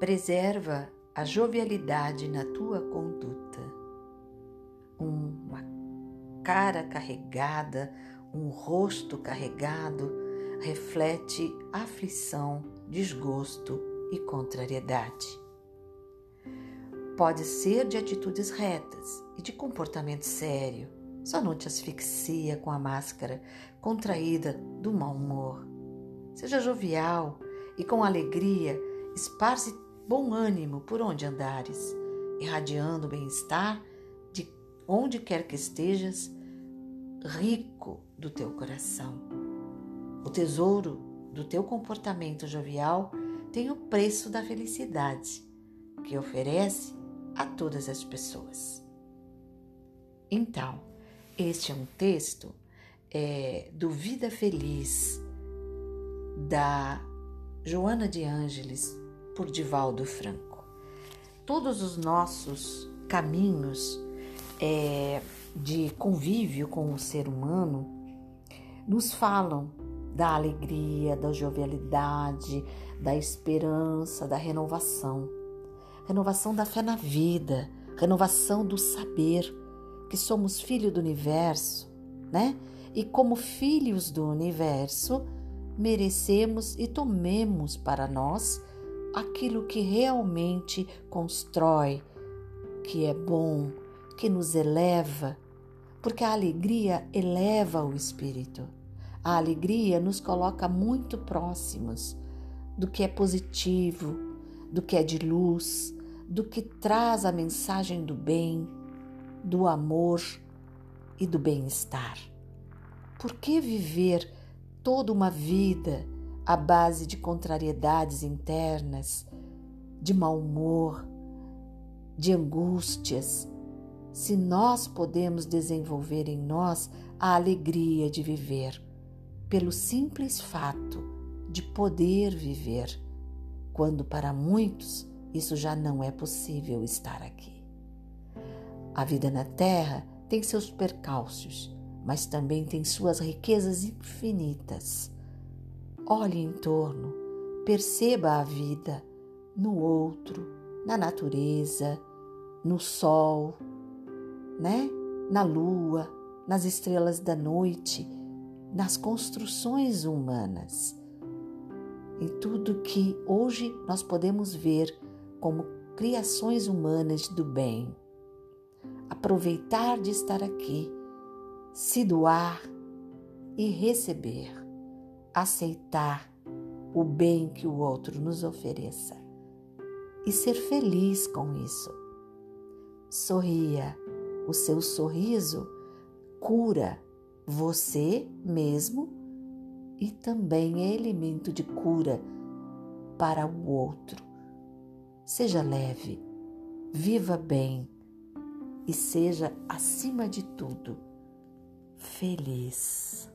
Preserva a jovialidade na tua conduta. Uma cara carregada, um rosto carregado reflete aflição, desgosto e contrariedade. Pode ser de atitudes retas e de comportamento sério, só não te asfixia com a máscara contraída do mau humor. Seja jovial e com alegria esparce bom ânimo por onde andares, irradiando bem-estar de onde quer que estejas, rico do teu coração. O tesouro do teu comportamento jovial tem o preço da felicidade que oferece a todas as pessoas. Então, este é um texto é, do Vida Feliz da Joana de Ângeles por Divaldo Franco. Todos os nossos caminhos é, de convívio com o ser humano nos falam da alegria, da jovialidade, da esperança, da renovação. Renovação da fé na vida, renovação do saber que somos filhos do universo, né? E como filhos do universo, merecemos e tomemos para nós aquilo que realmente constrói, que é bom, que nos eleva, porque a alegria eleva o espírito. A alegria nos coloca muito próximos do que é positivo, do que é de luz, do que traz a mensagem do bem, do amor e do bem-estar. Por que viver toda uma vida à base de contrariedades internas, de mau humor, de angústias, se nós podemos desenvolver em nós a alegria de viver, pelo simples fato de poder viver, quando para muitos isso já não é possível estar aqui. A vida na Terra tem seus percalços, mas também tem suas riquezas infinitas. Olhe em torno, perceba a vida no outro, na natureza, no sol, né? Na lua, nas estrelas da noite, nas construções humanas. Em tudo que hoje nós podemos ver como criações humanas do bem. Aproveitar de estar aqui, se doar e receber, aceitar o bem que o outro nos ofereça e ser feliz com isso. Sorria, o seu sorriso cura você mesmo e também é elemento de cura para o outro. Seja leve, viva bem e seja, acima de tudo, feliz.